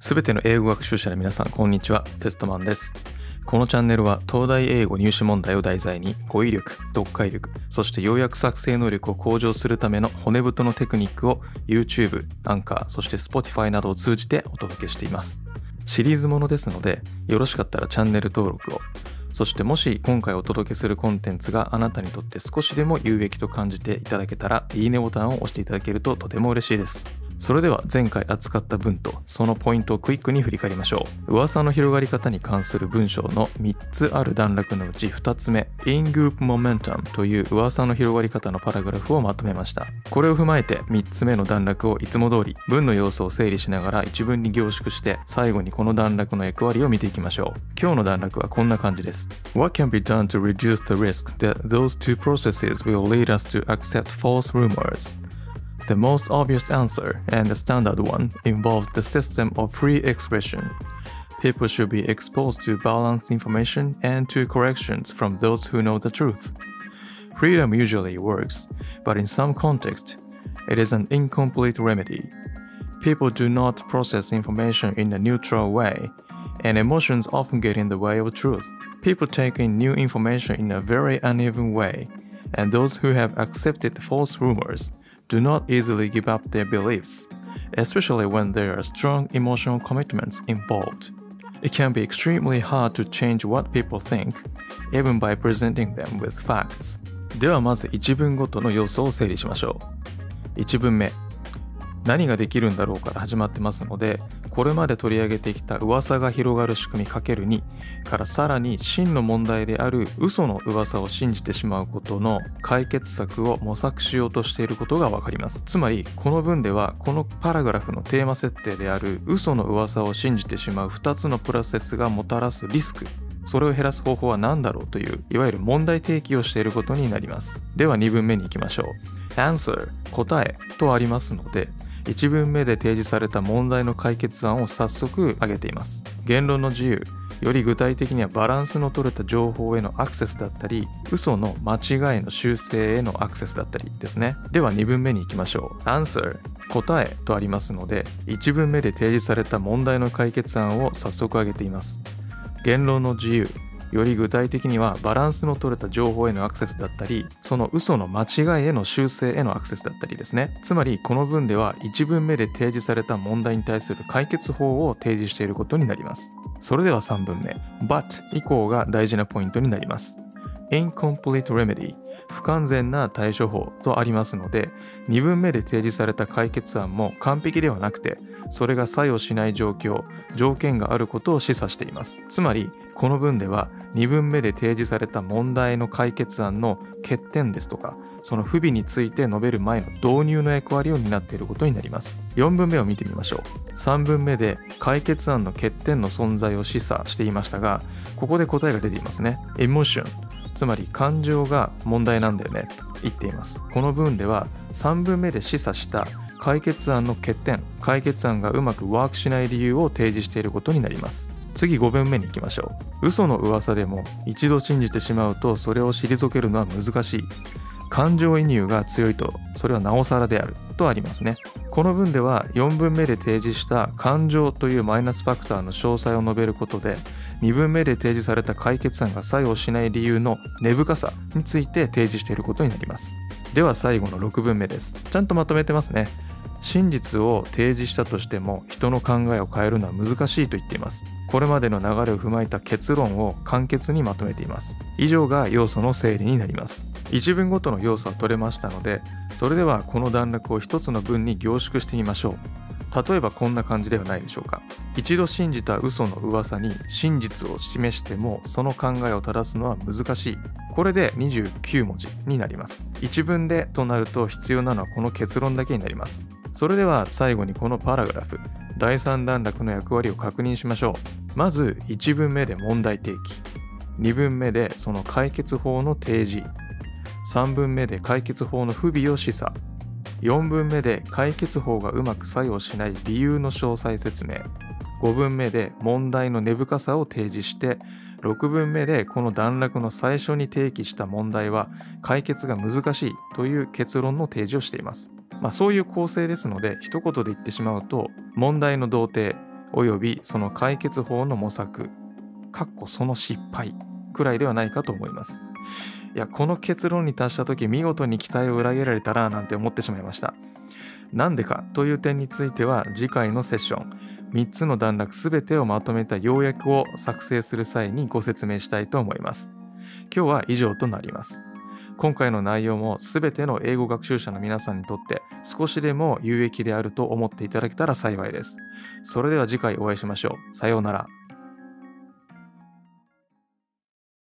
すべての英語学習者の皆さん、こんにちは。テストマンです。このチャンネルは、東大英語入試問題を題材に、語彙力、読解力、そして要約作成能力を向上するための骨太のテクニックを YouTube、アンカー、そして Spotify などを通じてお届けしています。シリーズものですので、よろしかったらチャンネル登録を。そしてもし今回お届けするコンテンツがあなたにとって少しでも有益と感じていただけたら、いいねボタンを押していただけるととても嬉しいです。それでは前回扱った文とそのポイントをクイックに振り返りましょう。噂の広がり方に関する文章の3つある段落のうち2つ目、In Group Momentum という噂の広がり方のパラグラフをまとめました。これを踏まえて3つ目の段落をいつも通り文の要素を整理しながら一文に凝縮して最後にこの段落の役割を見ていきましょう。今日の段落はこんな感じです。What can be done to reduce the risk that those two processes will lead us to accept false rumors? The most obvious answer, and the standard one, involves the system of free expression. People should be exposed to balanced information and to corrections from those who know the truth. Freedom usually works, but in some contexts, it is an incomplete remedy. People do not process information in a neutral way, and emotions often get in the way of truth. People take in new information in a very uneven way, and those who have accepted false rumors do not easily give up their beliefs, especially when there are strong emotional commitments involved. It can be extremely hard to change what people think, even by presenting them with facts. ではまず一文ごとの要素を整理しましょう。一文目。 何ができるんだろうから始まってますので、これまで取り上げてきた噂が広がる仕組み ×2 からさらに真の問題である嘘の噂を信じてしまうことの解決策を模索しようとしていることがわかります。つまり、この文ではこのパラグラフのテーマ設定である嘘の噂を信じてしまう2つのプロセスがもたらすリスク。それを減らす方法は何だろうといういわゆる問題提起をしていることになります。では2文目に行きましょう。Answer 答えとありますので1文目で提示された問題の解決案を早速挙げています。言論の自由より具体的にはバランスの取れた情報へのアクセスだったり嘘の間違いの修正へのアクセスだったりですね。では2文目に行きましょう。Answer 答えとありますので1文目で提示された問題の解決案を早速挙げています。言論の自由より具体的にはバランスの取れた情報へのアクセスだったりその嘘の間違いへの修正へのアクセスだったりですね。つまりこの文では1文目で提示された問題に対する解決法を提示していることになります。それでは3文目。But 以降が大事なポイントになります。Incomplete Remedy 不完全な対処法とありますので2文目で提示された解決案も完璧ではなくてそれが作用しない状況条件があることを示唆しています。つまりこの文では2文目で提示された問題の解決案の欠点ですとかその不備について述べる前の導入の役割を担っていることになります。4文目を見てみましょう。3文目で解決案の欠点の存在を示唆していましたがここで答えが出ていますね。Emotion つまり感情が問題なんだよねと言っています。この文では3文目で示唆した解決案の欠点解決案がうまくワークしない理由を提示していることになります。次5文目に行きましょう。嘘の噂でも一度信じてしまうとそれを退けるのは難しい。感情移入が強いとそれはなおさらであるとありますね。この文では4文目で提示した感情というマイナスファクターの詳細を述べることで2文目で提示された解決案が作用しない理由の根深さについて提示していることになります。では最後の6文目です。ちゃんとまとめてますね。真実を提示したとしても人の考えを変えるのは難しいと言っています。これまでの流れを踏まえた結論を簡潔にまとめています。以上が要素の整理になります。一文ごとの要素は取れましたのでそれではこの段落を一つの文に凝縮してみましょう。例えばこんな感じではないでしょうか。一度信じた嘘の噂に真実を示してもその考えを正すのは難しい。これで29文字になります。一文でとなると必要なのはこの結論だけになります。それでは最後にこのパラグラフ。第3段落の役割を確認しましょう。まず1文目で問題提起。2文目でその解決法の提示。3文目で解決法の不備を示唆。4文目で解決法がうまく作用しない理由の詳細説明5文目で問題の根深さを提示して6文目でこの段落の最初に提起した問題は解決が難しいという結論の提示をしています。まあ、そういう構成ですので一言で言ってしまうと問題の童貞およびその解決法の模索、かっこその失敗くらいではないかと思います。いや、この結論に達した時見事に期待を裏切られたらなんて思ってしまいました。なんでかという点については次回のセッション、3つの段落すべてをまとめた要約を作成する際にご説明したいと思います。今日は以上となります。今回の内容も全ての英語学習者の皆さんにとって少しでも有益であると思っていただけたら幸いです。それでは次回お会いしましょう。さようなら。